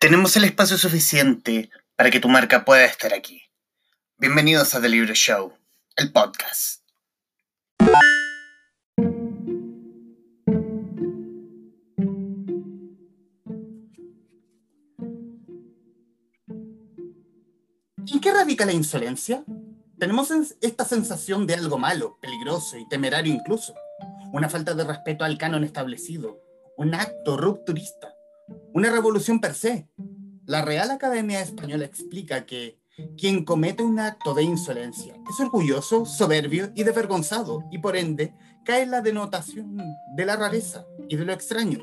Tenemos el espacio suficiente para que tu marca pueda estar aquí. Bienvenidos a The Libro Show, el podcast. ¿En qué radica la insolencia? Tenemos esta sensación de algo malo, peligroso y temerario incluso, una falta de respeto al canon establecido, un acto rupturista, una revolución per se. La Real Academia Española explica que quien comete un acto de insolencia es orgulloso, soberbio y desvergonzado, y por ende cae en la denotación de la rareza y de lo extraño.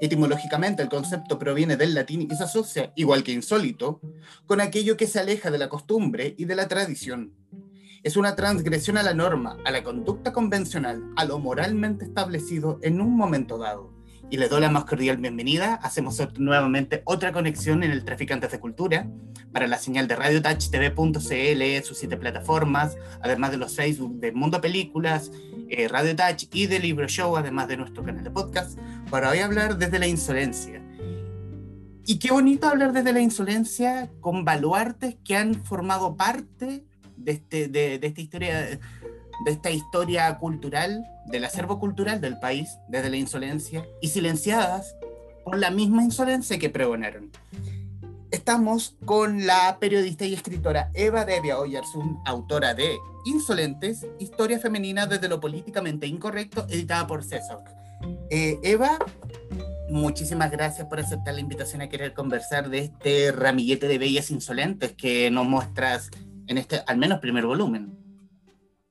Etimológicamente el concepto proviene del latín y se asocia, igual que insólito, con aquello que se aleja de la costumbre y de la tradición. Es una transgresión a la norma, a la conducta convencional, a lo moralmente establecido en un momento dado y les doy la más cordial bienvenida. Hacemos nuevamente otra conexión en el Traficantes de Cultura para la señal de Radio Touch TV.cl, sus siete plataformas, además de los Facebook de Mundo Películas, eh, Radio Touch y de Libro Show, además de nuestro canal de podcast, para hoy hablar desde la insolencia. Y qué bonito hablar desde la insolencia con baluartes que han formado parte de, este, de, de esta historia de esta historia cultural, del acervo cultural del país desde la insolencia y silenciadas por la misma insolencia que pregonaron. Estamos con la periodista y escritora Eva Devia Oyarsun, autora de Insolentes, Historia Femenina desde lo Políticamente Incorrecto, editada por César. Eh, Eva, muchísimas gracias por aceptar la invitación a querer conversar de este ramillete de bellas insolentes que nos muestras en este, al menos, primer volumen.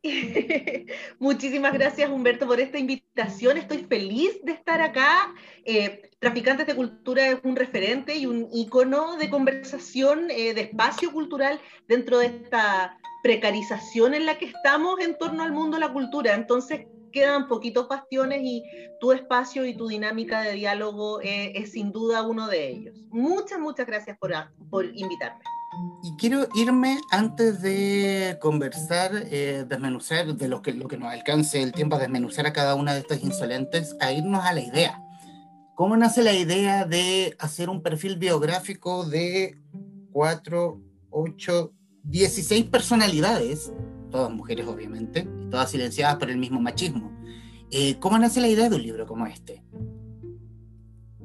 Muchísimas gracias Humberto por esta invitación. Estoy feliz de estar acá. Eh, Traficantes de Cultura es un referente y un icono de conversación, eh, de espacio cultural dentro de esta precarización en la que estamos en torno al mundo de la cultura. Entonces quedan poquitos bastiones y tu espacio y tu dinámica de diálogo eh, es sin duda uno de ellos. Muchas, muchas gracias por, por invitarme. Y quiero irme antes de conversar, eh, desmenuzar de lo que, lo que nos alcance el tiempo a desmenuzar a cada una de estas insolentes, a irnos a la idea. ¿Cómo nace la idea de hacer un perfil biográfico de cuatro, ocho, 16 personalidades, todas mujeres obviamente, todas silenciadas por el mismo machismo? Eh, ¿Cómo nace la idea de un libro como este?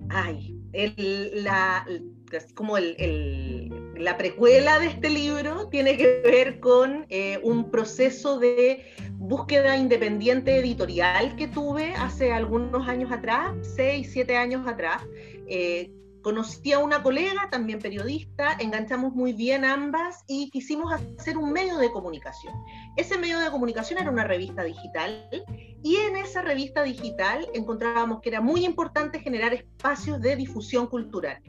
Ay, el, la, como el, la precuela de este libro tiene que ver con eh, un proceso de búsqueda independiente editorial que tuve hace algunos años atrás, seis, siete años atrás. Eh, conocí a una colega, también periodista, enganchamos muy bien ambas y quisimos hacer un medio de comunicación. Ese medio de comunicación era una revista digital y en esa revista digital encontrábamos que era muy importante generar espacios de difusión cultural,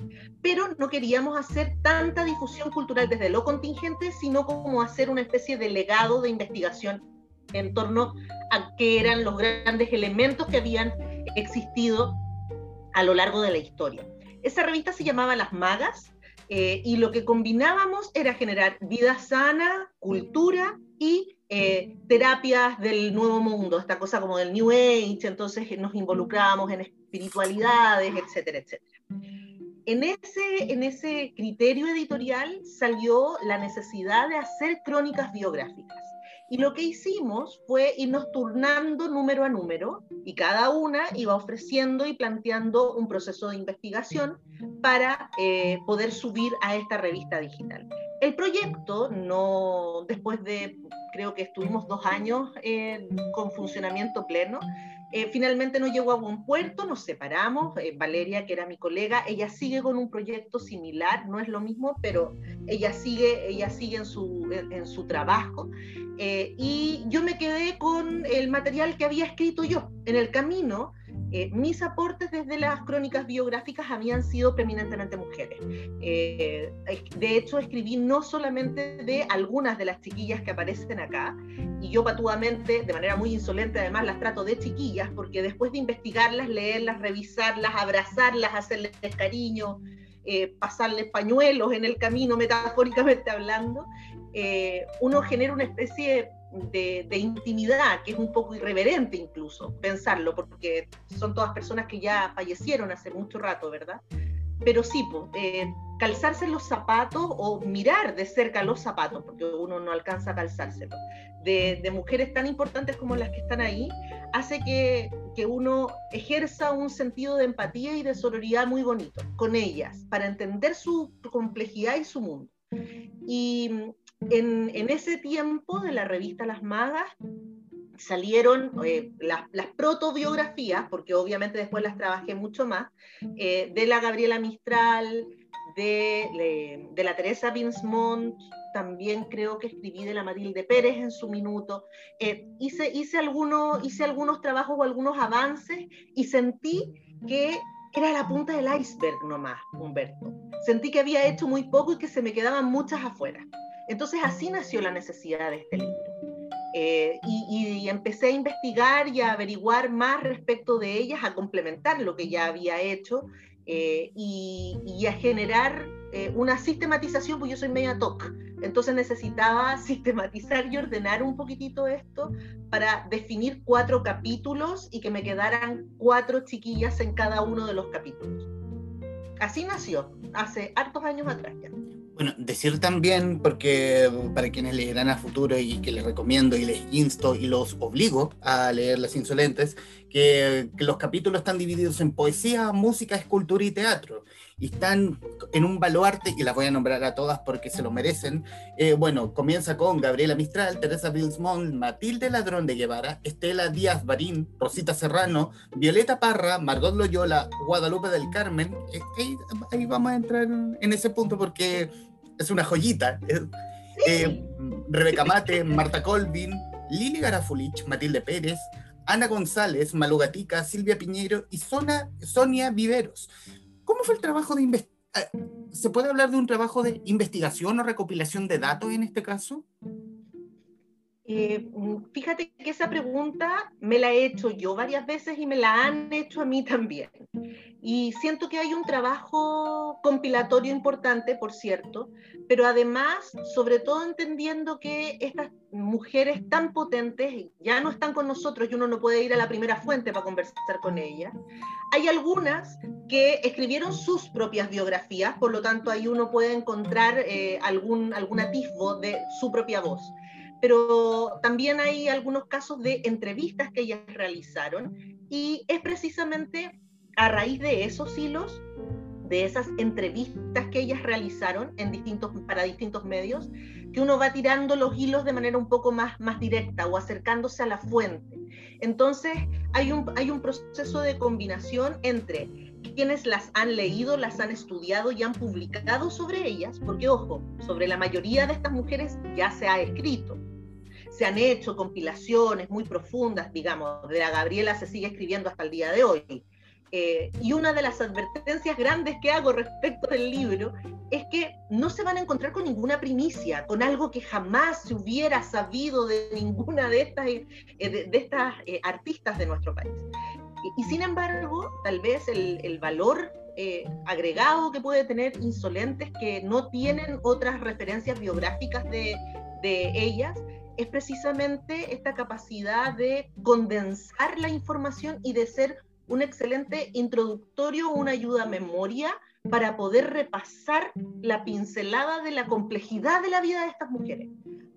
pero no queríamos hacer tanta difusión cultural desde lo contingente, sino como hacer una especie de legado de investigación en torno a qué eran los grandes elementos que habían existido a lo largo de la historia. Esa revista se llamaba Las Magas eh, y lo que combinábamos era generar vida sana, cultura y eh, terapias del nuevo mundo, esta cosa como del New Age, entonces nos involucramos en espiritualidades, etcétera, etcétera. En ese, en ese criterio editorial salió la necesidad de hacer crónicas biográficas. Y lo que hicimos fue irnos turnando número a número y cada una iba ofreciendo y planteando un proceso de investigación para eh, poder subir a esta revista digital. El proyecto, no, después de, creo que estuvimos dos años eh, con funcionamiento pleno, eh, finalmente no llegó a buen puerto, nos separamos. Valeria, que era mi colega, ella sigue con un proyecto similar, no es lo mismo, pero ella sigue, ella sigue en, su, en su trabajo. Eh, y yo me quedé con el material que había escrito yo. En el camino, eh, mis aportes desde las crónicas biográficas habían sido preeminentemente mujeres. Eh, de hecho, escribí no solamente de algunas de las chiquillas que aparecen acá, y yo patuamente, de manera muy insolente además, las trato de chiquillas, porque después de investigarlas, leerlas, revisarlas, abrazarlas, hacerles cariño, pasarles pañuelos en el camino, metafóricamente hablando, eh, uno genera una especie de, intimidad que es un poco irreverente incluso pensarlo, porque son todas personas que ya fallecieron hace mucho rato, ¿verdad? pero sí, pues, calzarse los zapatos o mirar de cerca los zapatos, porque uno no alcanza a calzárselo, de, de mujeres tan importantes como las que están ahí, hace que, que, uno ejerza un sentido de empatía y de sororidad muy bonito con ellas, para entender su complejidad y su mundo. Y en, en ese tiempo de la revista Las Magas, salieron eh, las, las, protobiografías, porque obviamente después las trabajé mucho más, eh, de la Gabriela Mistral, de, de la Teresa Binsmont, también creo que escribí de la Matilde Pérez en su minuto. Eh, hice, hice, algunos, hice algunos trabajos o algunos avances y sentí que era la punta del iceberg nomás, Humberto. Sentí que había hecho muy poco y que se me quedaban muchas afuera. Entonces así nació la necesidad de este libro. Eh, y, empecé a investigar y a averiguar más respecto de ellas, a complementar lo que ya había hecho eh, y, a generar eh, una sistematización, pues yo soy media TOC, entonces necesitaba sistematizar y ordenar un poquitito esto para definir cuatro capítulos y que me quedaran cuatro chiquillas en cada uno de los capítulos. Así nació, hace hartos años atrás ya. Bueno, decir también, porque para quienes leerán a futuro y que les recomiendo y les insto y los obligo a leer Las Insolentes, que, los capítulos están divididos en poesía, música, escultura y teatro. Y están en un baluarte, y las voy a nombrar a todas porque se lo merecen. Eh, bueno, comienza con Gabriela Mistral, Teresa Bilsmont, Matilde Ladrón de Guevara, Estela Díaz Barín, Rosita Serrano, Violeta Parra, Margot Loyola, Guadalupe del Carmen. Eh, ahí vamos a entrar en ese punto porque es una joyita. Eh, Rebeca Mate, Marta Colvin, Lili Garafulich, Matilde Pérez, Ana González, Malugatica, Silvia Piñero y Sonia Viveros. ¿Cómo fue el trabajo de investigación? Eh, ¿Se puede hablar de un trabajo de investigación o recopilación de datos en este caso? Eh, fíjate que esa pregunta me la he hecho yo varias veces y me la han hecho a mí también. Y siento que hay un trabajo compilatorio importante, por cierto, pero además, sobre todo entendiendo que estas mujeres tan potentes ya no están con nosotros y uno no puede ir a la primera fuente para conversar con ellas. Hay algunas que escribieron sus propias biografías, por lo tanto ahí uno puede encontrar eh, algún, algún atisbo de su propia voz pero también hay algunos casos de entrevistas que ellas realizaron y es precisamente a raíz de esos hilos, de esas entrevistas que ellas realizaron en distintos, para distintos medios, que uno va tirando los hilos de manera un poco más, más directa o acercándose a la fuente. Entonces hay un, hay un proceso de combinación entre quienes las han leído, las han estudiado y han publicado sobre ellas, porque ojo, sobre la mayoría de estas mujeres ya se ha escrito, se han hecho compilaciones muy profundas, digamos, de la Gabriela se sigue escribiendo hasta el día de hoy. Eh, y una de las advertencias grandes que hago respecto del libro es que no se van a encontrar con ninguna primicia, con algo que jamás se hubiera sabido de ninguna de estas, eh, de, estas eh, artistas de nuestro país. Y, sin embargo, tal vez el, el valor agregado que puede tener Insolentes, que no tienen otras referencias biográficas de, de ellas, es precisamente esta capacidad de condensar la información y de ser un excelente introductorio, una ayuda a memoria para poder repasar la pincelada de la complejidad de la vida de estas mujeres.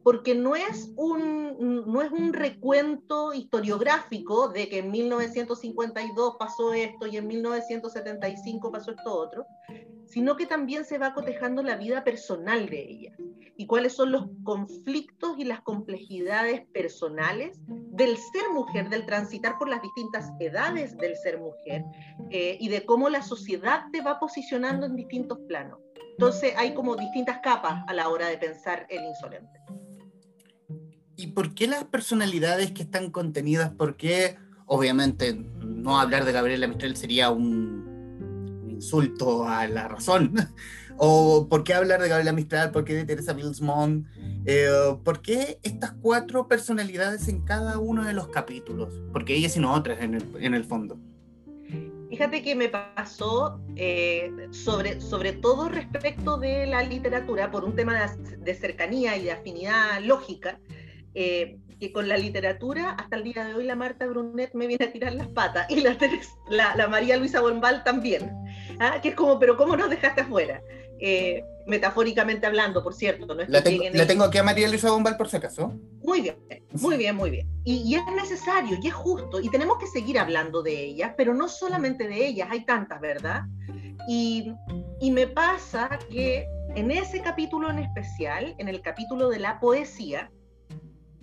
Porque no es un, no es un recuento historiográfico de que en 1952 pasó esto y en 1975 pasó esto otro, sino que también se va cotejando la vida personal de ellas y cuáles son los conflictos y las complejidades personales del ser mujer, del transitar por las distintas edades del ser mujer eh, y de cómo la sociedad te va posicionando en distintos planos. Entonces hay como distintas capas a la hora de pensar el insolente. ¿Y por qué las personalidades que están contenidas? Porque obviamente no hablar de Gabriela Mistral sería un insulto a la razón. ¿O por qué hablar de Gabriela Mistral? ¿Por qué de Teresa Bilsmont? Eh, ¿Por qué estas cuatro personalidades en cada uno de los capítulos? Porque ellas y no otras en el, en el fondo. Fíjate que me pasó eh, sobre, sobre todo respecto de la literatura, por un tema de, cercanía y de afinidad lógica, eh, que con la literatura, hasta el día de hoy, la Marta Brunet me viene a tirar las patas y la, la, María Luisa Bombal también. ¿ah? Que es como, pero ¿cómo nos dejaste afuera? Eh, metafóricamente hablando, por cierto. No la, tengo, la tengo aquí a María Luisa Bombal por si acaso. Muy bien, muy bien, muy bien. Y, y, es necesario y es justo, y tenemos que seguir hablando de ellas, pero no solamente de ellas, hay tantas, ¿verdad? Y, y me pasa que en ese capítulo en especial, en el capítulo de la poesía,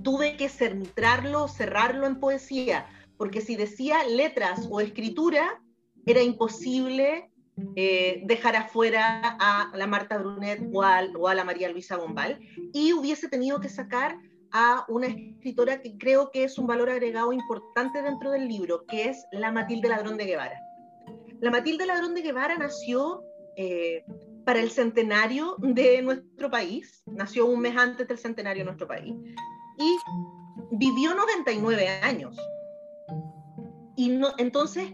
tuve que centrarlo, cerrarlo en poesía, porque si decía letras o escritura, era imposible eh, dejar afuera a la Marta Brunet o a, la María Luisa Bombal, y hubiese tenido que sacar a una escritora que creo que es un valor agregado importante dentro del libro, que es la Matilde Ladrón de Guevara. La Matilde Ladrón de Guevara nació eh, para el centenario de nuestro país, nació un mes antes del centenario de nuestro país, y vivió 99 años. Y no, entonces,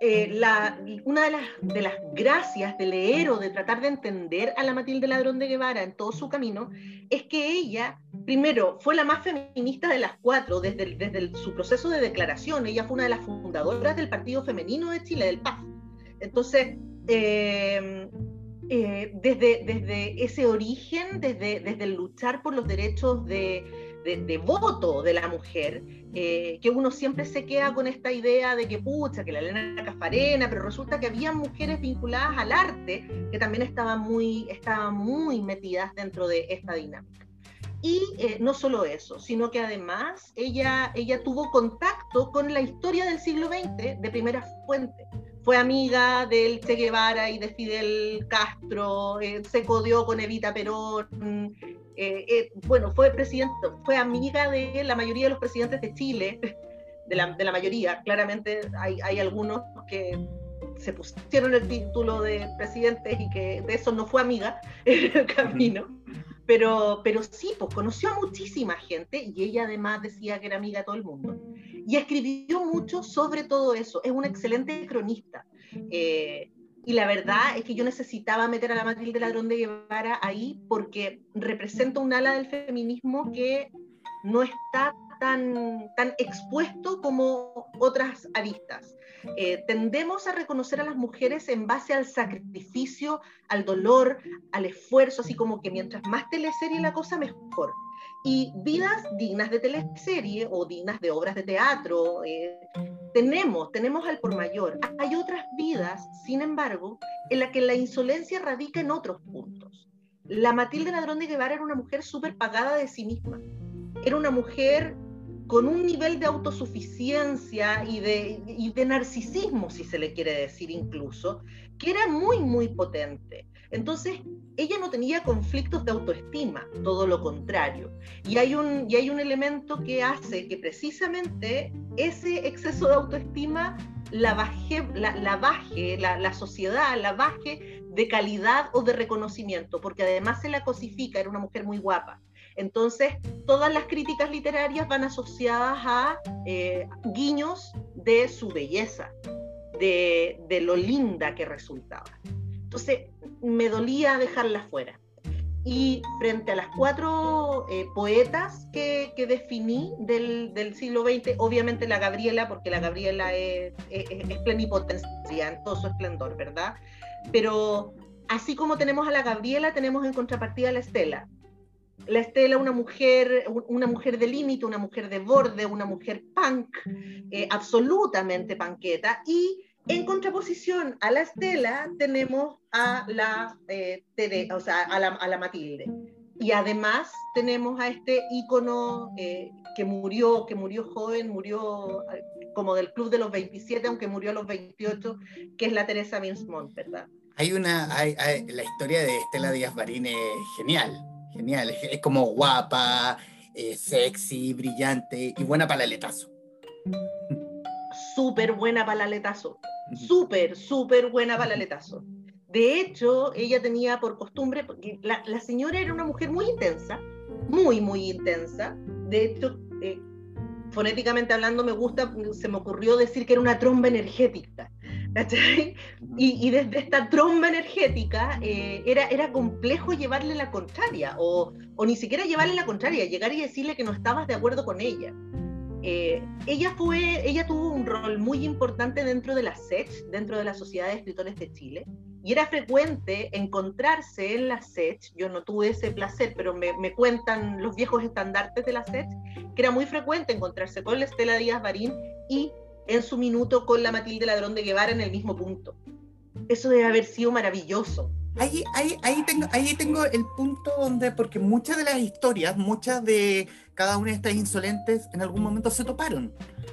eh, la, una de las, de las gracias de leer o de tratar de entender a la Matilde Ladrón de Guevara en todo su camino es que ella, primero, fue la más feminista de las cuatro desde, desde su proceso de declaración. Ella fue una de las fundadoras del Partido Femenino de Chile, del PAF. Entonces, eh, eh, desde, desde ese origen, desde, desde el luchar por los derechos de, de, voto de la mujer, eh, que uno siempre se queda con esta idea de que pucha, que la Elena Cafarena, pero resulta que había mujeres vinculadas al arte que también estaban muy, estaban muy metidas dentro de esta dinámica. Y eh, no solo eso, sino que además ella, ella tuvo contacto con la historia del siglo XX de primera fuente fue amiga del Che Guevara y de Fidel Castro, eh, se codió con Evita Perón, eh, eh, bueno, fue presidente, fue amiga de la mayoría de los presidentes de Chile, de la, mayoría, claramente hay, hay, algunos que se pusieron el título de presidentes y que de eso no fue amiga en el camino. Pero, pero sí, pues conoció a muchísima gente y ella además decía que era amiga de todo el mundo. Y escribió mucho sobre todo eso. Es una excelente cronista. Eh, y la verdad es que yo necesitaba meter a la Matilde Ladrón de Guevara ahí porque representa un ala del feminismo que no está tan, tan expuesto como otras aristas. Eh, tendemos a reconocer a las mujeres en base al sacrificio, al dolor, al esfuerzo, así como que mientras más teleserie la cosa, mejor. Y vidas dignas de teleserie o dignas de obras de teatro, eh, tenemos, tenemos al por mayor. Hay otras vidas, sin embargo, en las que la insolencia radica en otros puntos. La Matilde Ladrón de Guevara era una mujer súper pagada de sí misma. Era una mujer con un nivel de autosuficiencia y de, y de narcisismo, si se le quiere decir incluso, que era muy, muy potente. Entonces, ella no tenía conflictos de autoestima, todo lo contrario. Y hay un, y hay un elemento que hace que precisamente ese exceso de autoestima la baje, la, baje la, la, sociedad, la baje de calidad o de reconocimiento, porque además se la cosifica, era una mujer muy guapa. Entonces, todas las críticas literarias van asociadas a eh, guiños de su belleza, de, lo linda que resultaba. Entonces, me dolía dejarla fuera. Y frente a las cuatro eh, poetas que, definí del, siglo XX, obviamente la Gabriela, porque la Gabriela es, es, todo su esplendor, ¿verdad? Pero así como tenemos a la Gabriela, tenemos en contrapartida a la Estela, la Estela, una mujer, una mujer de límite, una mujer de borde, una mujer punk, eh, absolutamente panqueta, y en contraposición a la Estela tenemos a la, eh, o sea, a la, a Matilde. Y además tenemos a este ícono eh, que murió, que murió joven, murió como del club de los 27, aunque murió a los 28, que es la Teresa Minsmont, ¿verdad? Hay una, la historia de Estela Díaz Barín es genial Genial, es, como guapa, eh, sexy, brillante y buena para el aletazo. Súper buena para el aletazo. Súper, súper buena para el aletazo. De hecho, ella tenía por costumbre, porque la, señora era una mujer muy intensa, muy, muy intensa. De hecho, eh, fonéticamente hablando, me gusta, se me ocurrió decir que era una tromba energética Y, desde esta tromba energética eh, era, era complejo llevarle la contraria, o, o, ni siquiera llevarle la contraria, llegar y decirle que no estabas de acuerdo con ella. Eh, ella, fue, ella tuvo un rol muy importante dentro de la SECH, dentro de la Sociedad de Escritores de Chile, y era frecuente encontrarse en la SECH, yo no tuve ese placer, pero me, me cuentan los viejos estandartes de la SECH, que era muy frecuente encontrarse con la Estela Díaz Barín y en su minuto con la Matilde Ladrón de Guevara en el mismo punto. Eso debe haber sido maravilloso. Ahí, ahí, ahí, tengo, ahí tengo el punto donde, porque muchas de las historias, muchas de cada una de estas insolentes en algún momento se toparon.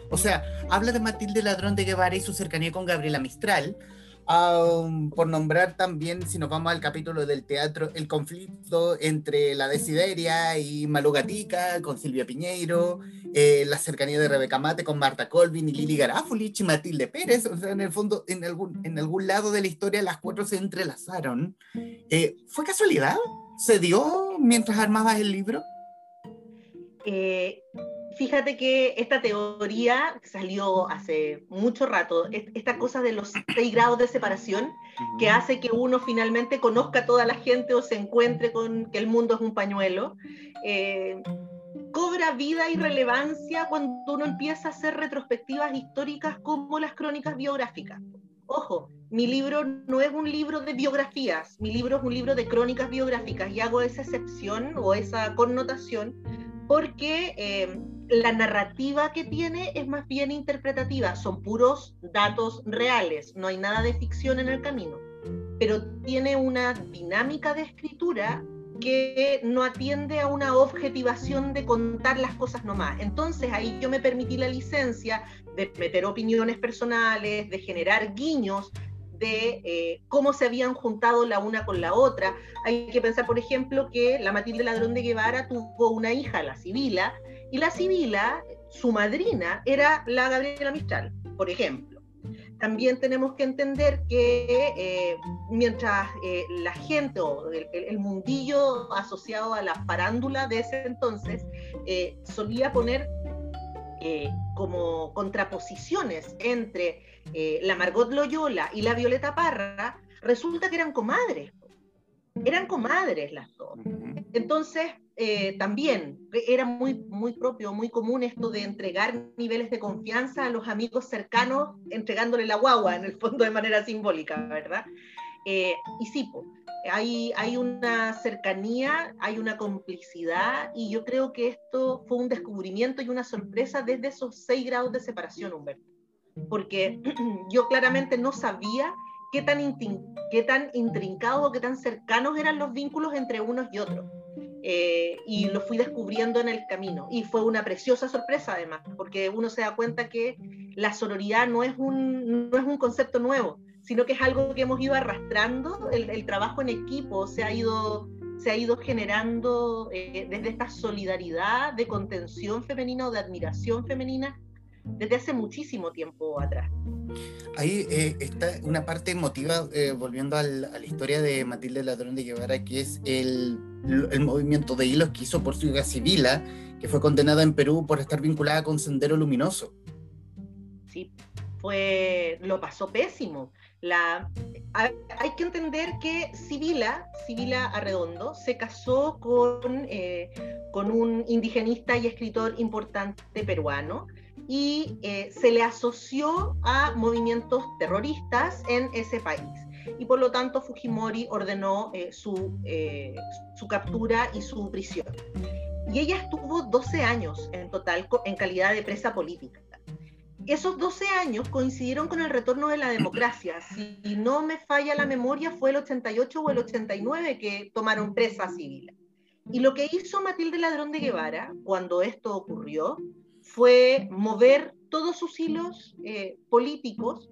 O sea, habla de Matilde Ladrón de Guevara y su cercanía con Gabriela Mistral, por nombrar también, si nos vamos al capítulo del teatro, el conflicto entre la Desideria y Malugatica con Silvia Piñeiro, eh, la cercanía de Rebeca Mate con Marta Colvin y Lili Garafulich y Matilde Pérez. O sea, en el fondo, en algún, en algún lado de la historia, las cuatro se entrelazaron. Eh, ¿Fue casualidad? ¿Se dio mientras armabas el libro? Eh, fíjate que esta teoría salió hace mucho rato, esta cosa de los seis grados de separación, que hace que uno finalmente conozca a toda la gente o se encuentre con que el mundo es un pañuelo, eh, cobra vida y relevancia cuando uno empieza a hacer retrospectivas históricas como las crónicas biográficas. Ojo, mi libro no es un libro de biografías, mi libro es un libro de crónicas biográficas y hago esa excepción o esa connotación porque eh, la narrativa que tiene es más bien interpretativa, son puros datos reales, no hay nada de ficción en el camino, pero tiene una dinámica de escritura que no atiende a una objetivación de contar las cosas nomás. Entonces ahí yo me permití la licencia de meter opiniones personales, de generar guiños, de eh, cómo se habían juntado la una con la otra. Hay que pensar, por ejemplo, que la Matilde Ladrón de Guevara tuvo una hija, la Sibila, y la Sibila, su madrina, era la Gabriela Mistral, por ejemplo. También tenemos que entender que eh, mientras eh, la gente o el, mundillo asociado a la farándula de ese entonces solía poner como contraposiciones entre eh, la Margot Loyola y la Violeta Parra, resulta que eran comadres. Eran comadres las dos. Entonces, eh, también era muy, muy propio, muy común esto de entregar niveles de confianza a los amigos cercanos, entregándole la guagua, en el fondo de manera simbólica, ¿verdad? Eh, y sí, hay, hay una cercanía, hay una complicidad, y yo creo que esto fue un descubrimiento y una sorpresa desde esos seis grados de separación, Humberto porque yo claramente no sabía qué tan, qué tan intrincados o qué tan cercanos eran los vínculos entre unos y otros. Eh, y lo fui descubriendo en el camino. Y fue una preciosa sorpresa además, porque uno se da cuenta que la sororidad no es un, no es un concepto nuevo, sino que es algo que hemos ido arrastrando, el, trabajo en equipo se ha ido, se ha ido generando eh, desde esta solidaridad de contención femenina o de admiración femenina desde hace muchísimo tiempo atrás. Ahí eh, está una parte emotiva, eh, volviendo a la historia de Matilde Ladrón de Guevara, que es el, movimiento de hilos que hizo por su hija Sibila, que fue condenada en Perú por estar vinculada con Sendero Luminoso. Sí, fue, lo pasó pésimo. La, hay, que entender que Sibila, Sibila Arredondo, se casó con, eh, con un indigenista y escritor importante peruano, y eh, se le asoció a movimientos terroristas en ese país. Y por lo tanto Fujimori ordenó eh, su, eh, su captura y su prisión. Y ella estuvo 12 años en total en calidad de presa política. Esos 12 años coincidieron con el retorno de la democracia. Si no me falla la memoria, fue el 88 o el 89 que tomaron presa civil. Y lo que hizo Matilde Ladrón de Guevara cuando esto ocurrió fue mover todos sus hilos eh, políticos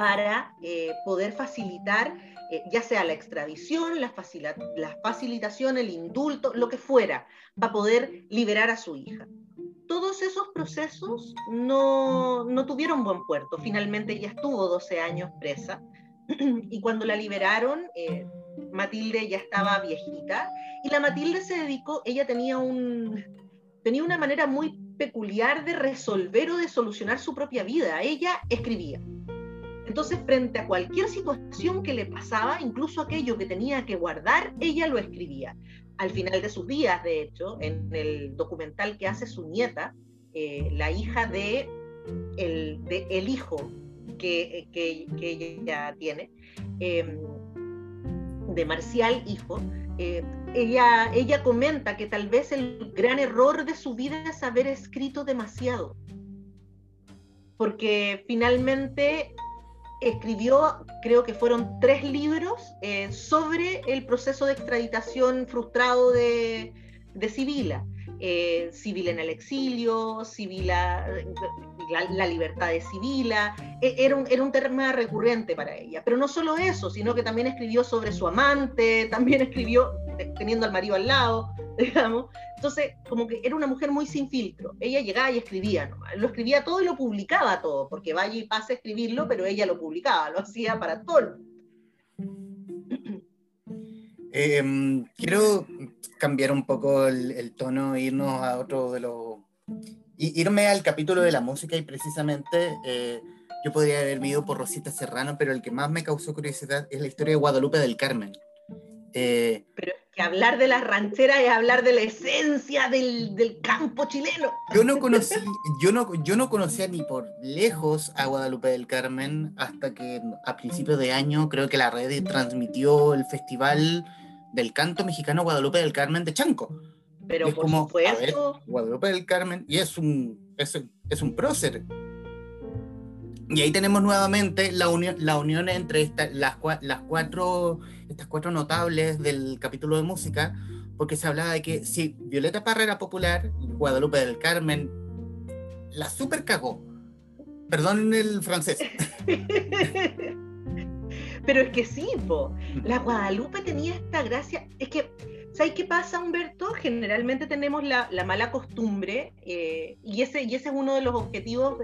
para eh, poder facilitar eh, ya sea la extradición, la, la, facilitación, el indulto, lo que fuera, para poder liberar a su hija. Todos esos procesos no, no tuvieron buen puerto. Finalmente ella estuvo 12 años presa y cuando la liberaron, Matilde ya estaba viejita y la Matilde se dedicó, ella tenía un, tenía una manera muy peculiar de resolver o de solucionar su propia vida. Ella escribía. Entonces, frente a cualquier situación que le pasaba, incluso aquello que tenía que guardar, ella lo escribía. Al final de sus días, de hecho, en el documental que hace su nieta, eh, la hija de el, de el hijo que, que, ella tiene, em, de Marcial Hijo, eh, ella, ella comenta que tal vez el gran error de su vida es haber escrito demasiado, porque finalmente escribió, creo que fueron tres libros eh, sobre el proceso de extraditación frustrado de, de Sibila. Eh, Civil en el exilio, Sibila, la, libertad de Sibila, e, era un, era un tema recurrente para ella. Pero no solo eso, sino que también escribió sobre su amante, también escribió teniendo al marido al lado, digamos. Entonces, como que era una mujer muy sin filtro. Ella llegaba y escribía. Lo escribía todo y lo publicaba todo, porque vaya y pase a escribirlo, pero ella lo publicaba, lo hacía para todo. Em, quiero cambiar un poco el, tono, irnos a otro de los... irme al capítulo de la música y precisamente eh, yo podría haber ido por Rosita Serrano, pero el que más me causó curiosidad es la historia de Guadalupe del Carmen. Eh, pero que hablar de las rancheras es hablar de la esencia del, del, campo chileno. Yo no conocí, yo no, yo no conocía ni por lejos a Guadalupe del Carmen hasta que a principios de año creo que la red transmitió el festival del canto mexicano Guadalupe del Carmen de Chanco. Pero es como, Guadalupe del Carmen, y es un, es, es un prócer. Y ahí tenemos nuevamente la unión, la unión entre esta, las, las cuatro, estas cuatro notables del capítulo de música, porque se hablaba de que si Violeta Parra era popular, Guadalupe del Carmen la super cagó. Perdón el francés. Pero es que sí, la Guadalupe tenía esta gracia. Es que, ¿sabes qué pasa, Humberto? Generalmente tenemos la, mala costumbre, eh, y, ese, y ese es uno de los objetivos,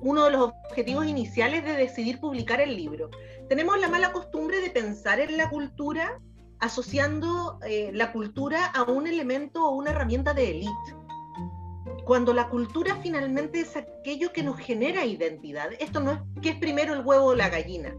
uno de los objetivos iniciales de decidir publicar el libro. Tenemos la mala costumbre de pensar en la cultura asociando eh, la cultura a un elemento o una herramienta de élite cuando la cultura finalmente es aquello que nos genera identidad. Esto no es que es primero el huevo o la gallina.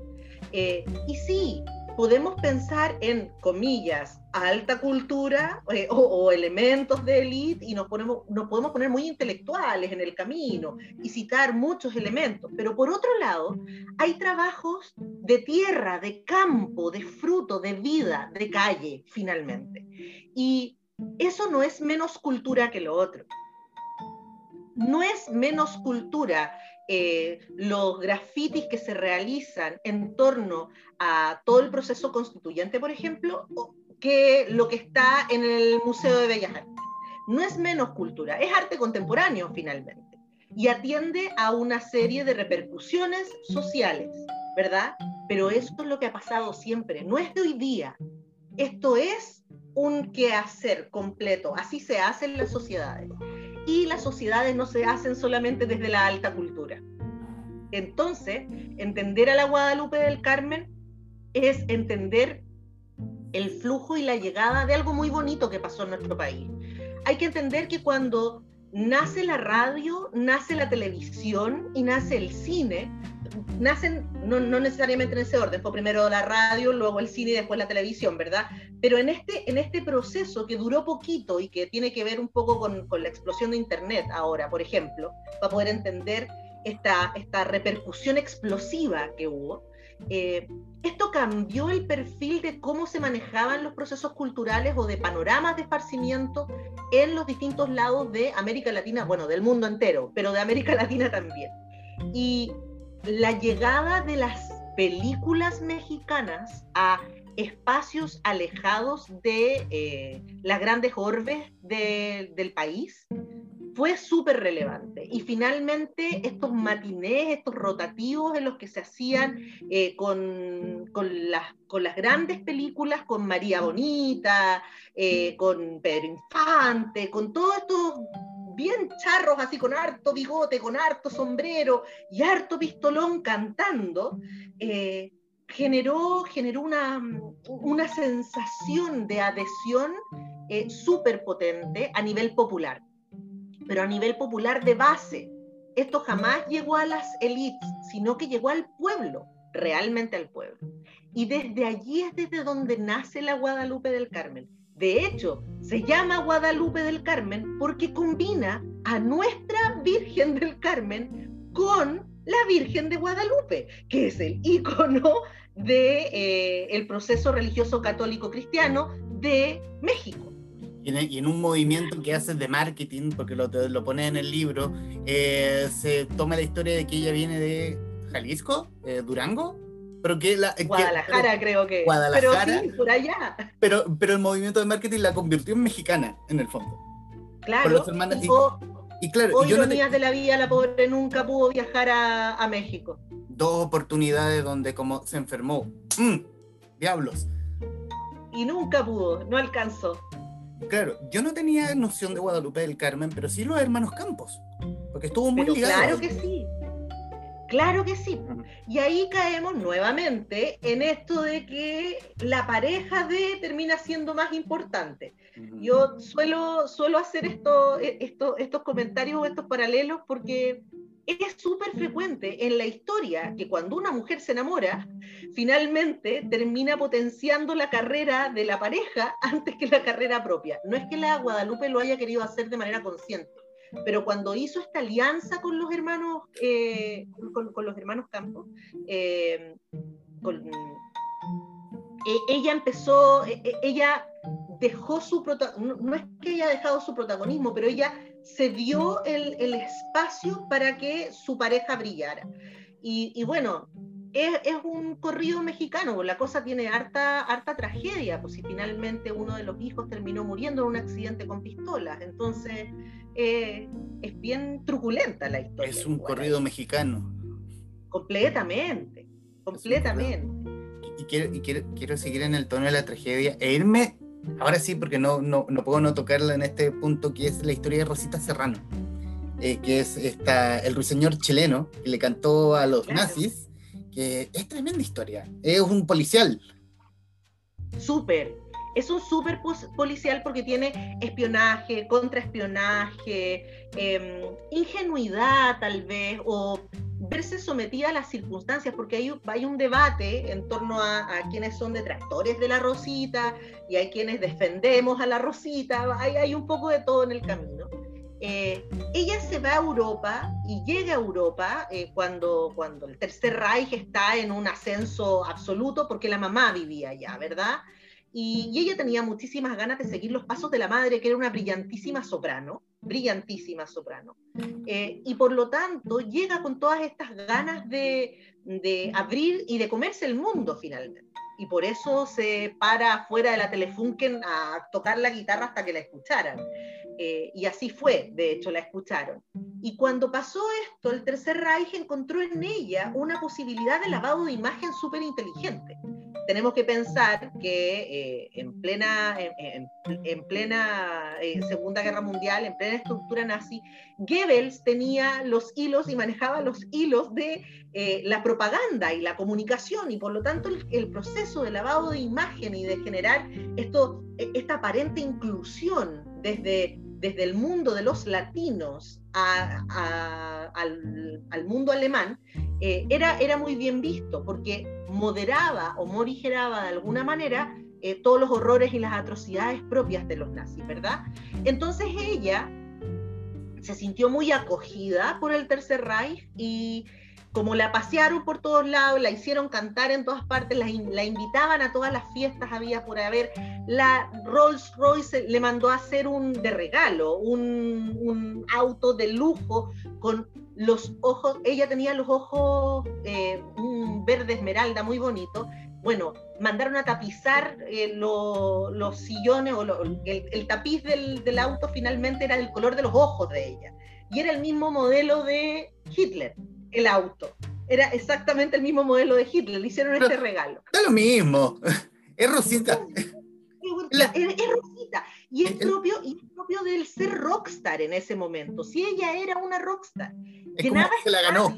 Eh, y sí, podemos pensar en, comillas, alta cultura eh, o, elementos de élite y nos, ponemos, nos podemos poner muy intelectuales en el camino y citar muchos elementos. Pero por otro lado, hay trabajos de tierra, de campo, de fruto, de vida, de calle, finalmente. Y eso no es menos cultura que lo otro no es menos cultura eh, los grafitis que se realizan en torno a todo el proceso constituyente, por ejemplo, que lo que está en el Museo de Bellas Artes. No es menos cultura, es arte contemporáneo finalmente y atiende a una serie de repercusiones sociales, ¿verdad? Pero esto es lo que ha pasado siempre, no es de hoy día. Esto es un quehacer completo, así se hace en las sociedades y las sociedades no se hacen solamente desde la alta cultura. Entonces, entender a la Guadalupe del Carmen es entender el flujo y la llegada de algo muy bonito que pasó en nuestro país. Hay que entender que cuando nace la radio, nace la televisión y nace el cine, nacen no, necesariamente en ese orden, fue primero la radio, luego el cine y después la televisión, ¿verdad? Pero en este, en este proceso que duró poquito y que tiene que ver un poco con, con la explosión de Internet ahora, por ejemplo, para poder entender esta, esta repercusión explosiva que hubo, eh, esto cambió el perfil de cómo se manejaban los procesos culturales o de panoramas de esparcimiento en los distintos lados de América Latina, bueno, del mundo entero, pero de América Latina también. Y la llegada de las películas mexicanas a espacios alejados de eh, las grandes orbes del país fue súper relevante. Y finalmente estos matinés, estos rotativos en los que se hacían eh, con, con, las, con, las, grandes películas, con María Bonita, eh, con Pedro Infante, con todos estos bien charros, así con harto bigote, con harto sombrero y harto pistolón cantando, eh, generó, generó una, una, sensación de adhesión eh, súper potente a nivel popular, pero a nivel popular de base, esto jamás llegó a las élites, sino que llegó al pueblo, realmente al pueblo. Y desde allí es desde donde nace la Guadalupe del Carmen. De hecho, se llama Guadalupe del Carmen porque combina a nuestra Virgen del Carmen con la Virgen de Guadalupe, que es el icono del de, eh, proceso religioso católico cristiano de México. Y en, un movimiento que hace de marketing, porque lo, lo pone en el libro, eh, se toma la historia de que ella viene de Jalisco, eh, Durango, pero que la, Guadalajara creo que. Guadalajara. Pero sí, por allá. Pero, pero el movimiento de marketing la convirtió en mexicana, en el fondo. Claro. y, claro, o ironías de la vida, la pobre nunca pudo viajar a, a, México. Dos oportunidades donde como se enfermó. Mm, diablos. Y nunca pudo, no alcanzó. Claro, yo no tenía noción de Guadalupe del Carmen, pero sí los hermanos Campos, porque estuvo muy ligado. Claro que sí, claro que sí. Y ahí caemos nuevamente en esto de que la pareja de termina siendo más importante. Yo suelo, suelo hacer esto, e, esto, estos comentarios o estos paralelos porque es súper frecuente en la historia que cuando una mujer se enamora, finalmente termina potenciando la carrera de la pareja antes que la carrera propia. No es que la Guadalupe lo haya querido hacer de manera consciente, pero cuando hizo esta alianza con los hermanos, eh, con, los hermanos Campos, eh, e, ella empezó, e, e, ella dejó su protagonismo, no es que haya dejado su protagonismo, pero ella se dio el, el espacio para que su pareja brillara. Y, y bueno, es, es, un corrido mexicano, la cosa tiene harta, harta tragedia, pues si finalmente uno de los hijos terminó muriendo en un accidente con pistolas, entonces eh, es bien truculenta la historia. Es un corrido mexicano. Completamente, completamente. Y, quiero, y quiero, quiero seguir en el tono de la tragedia e irme Ahora sí, porque no, no, no, puedo no tocarla en este punto, que es la historia de Rosita Serrano, eh, que es esta, el ruiseñor chileno que le cantó a los nazis, que es tremenda historia. Es un policial. Súper. Es un súper policial porque tiene espionaje, contraespionaje, eh, ingenuidad tal vez, o verse sometida a las circunstancias, porque hay, un debate en torno a, quienes son detractores de la Rosita y hay quienes defendemos a la Rosita, hay, hay un poco de todo en el camino. Eh, ella se va a Europa y llega a Europa eh, cuando, cuando el Tercer Reich está en un ascenso absoluto, porque la mamá vivía allá, ¿verdad? Y, ella tenía muchísimas ganas de seguir los pasos de la madre, que era una brillantísima soprano, brillantísima soprano. Eh, y por lo tanto llega con todas estas ganas de, de, abrir y de comerse el mundo finalmente. Y por eso se para afuera de la Telefunken a tocar la guitarra hasta que la escucharan. Eh, y así fue, de hecho, la escucharon. Y cuando pasó esto, el Tercer Reich encontró en ella una posibilidad de lavado de imagen súper inteligente tenemos que pensar que eh, en plena, en, plena eh, Segunda Guerra Mundial, en plena estructura nazi, Goebbels tenía los hilos y manejaba los hilos de eh, la propaganda y la comunicación, y por lo tanto el, proceso de lavado de imagen y de generar esto, e, esta aparente inclusión desde, desde el mundo de los latinos al, al, mundo alemán, era, era muy bien visto, porque moderaba o morigeraba de alguna manera eh, todos los horrores y las atrocidades propias de los nazis, ¿verdad? Entonces ella se sintió muy acogida por el Tercer Reich y como la pasearon por todos lados, la hicieron cantar en todas partes, la, invitaban a todas las fiestas, había por haber, la Rolls Royce le mandó a hacer un de regalo, un, auto de lujo con los ojos, ella tenía los ojos eh, verde esmeralda muy bonito. Bueno, mandaron a tapizar eh, los sillones o el, tapiz del, del, auto finalmente era del color de los ojos de ella. Y era el mismo modelo de Hitler, el auto. Era exactamente el mismo modelo de Hitler. Le hicieron este regalo. Es lo mismo. Es Rosita. Es, Rosita. Y es, propio, y es propio del ser rockstar en ese momento. Si ella era una rockstar que nada se la ganó.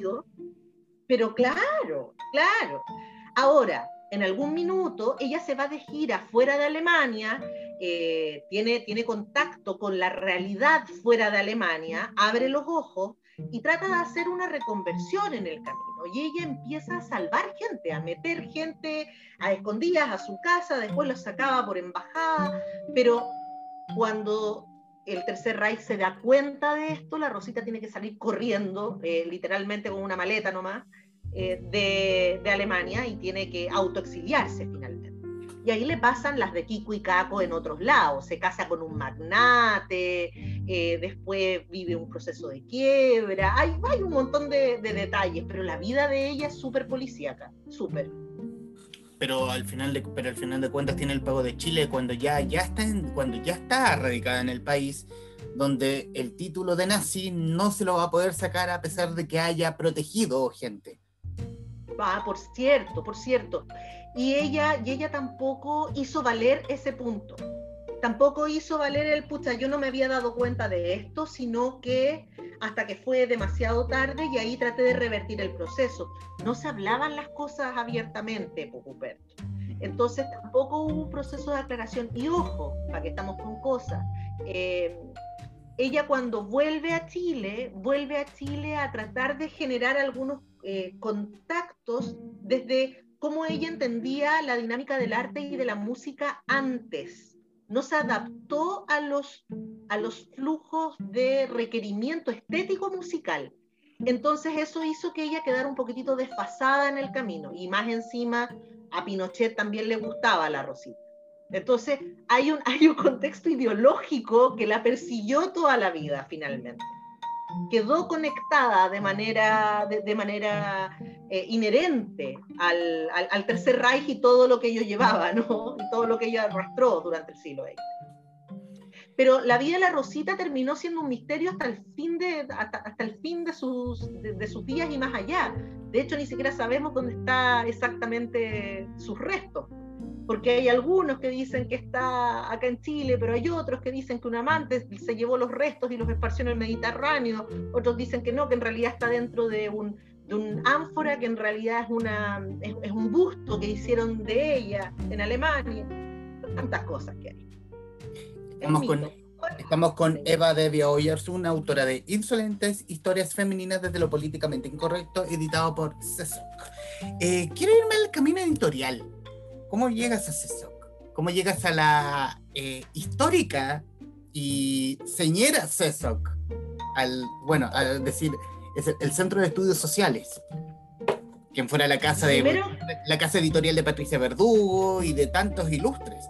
pero claro, claro. Ahora, en algún minuto, ella se va de gira fuera de Alemania, eh, tiene, tiene contacto con la realidad fuera de Alemania, abre los ojos y trata de hacer una reconversión en el camino. Y ella empieza a salvar gente, a meter gente a escondidas a su casa, después los sacaba por embajada, pero cuando el Tercer Reich se da cuenta de esto, la Rosita tiene que salir corriendo, eh, literalmente con una maleta nomás, eh, de, de, Alemania y tiene que autoexiliarse finalmente. Y ahí le pasan las de Kiko y Caco en otros lados. Se casa con un magnate, eh, después vive un proceso de quiebra. Hay, hay un montón de, de detalles, pero la vida de ella es súper policíaca, súper pero al final de, pero al final de cuentas tiene el pago de Chile cuando ya, ya está en, cuando ya está radicada en el país donde el título de nazi no se lo va a poder sacar a pesar de que haya protegido gente. Ah, por cierto, por cierto. Y ella, y ella tampoco hizo valer ese punto. Tampoco hizo valer el pucha, yo no me había dado cuenta de esto, sino que hasta que fue demasiado tarde y ahí traté de revertir el proceso. No se hablaban las cosas abiertamente, Pucuperto. Entonces tampoco hubo un proceso de aclaración. Y ojo, para que estamos con cosas, eh, ella cuando vuelve a Chile, vuelve a Chile a tratar de generar algunos eh, contactos desde cómo ella entendía la dinámica del arte y de la música antes no se adaptó a los, a los flujos de requerimiento estético musical. Entonces eso hizo que ella quedara un poquitito desfasada en el camino y más encima a Pinochet también le gustaba la Rosita. Entonces hay un, hay un contexto ideológico que la persiguió toda la vida finalmente quedó conectada de manera, de, manera eh, inherente al, al, Tercer Reich y todo lo que ello llevaba, ¿no? Y todo lo que ella arrastró durante el siglo XX. Pero la vida de la Rosita terminó siendo un misterio hasta el fin de, hasta, hasta el fin de sus, de sus días y más allá. De hecho, ni siquiera sabemos dónde está exactamente sus restos porque hay algunos que dicen que está acá en Chile, pero hay otros que dicen que un amante se llevó los restos y los esparció en el Mediterráneo, otros dicen que no, que en realidad está dentro de un, de un ánfora, que en realidad es, una, es, un busto que hicieron de ella en Alemania, tantas cosas que hay. Estamos con, estamos con Eva Devia una autora de Insolentes Historias Femeninas desde lo Políticamente Incorrecto, editado por CESOC. Eh, quiero irme al camino editorial ¿Cómo llegas a CESOC? ¿Cómo llegas a la eh, histórica y señera CESOC? Al, bueno, a decir, es el, Centro de Estudios Sociales, quien fuera la casa, de, la casa editorial de Patricia Verdugo y de tantos ilustres.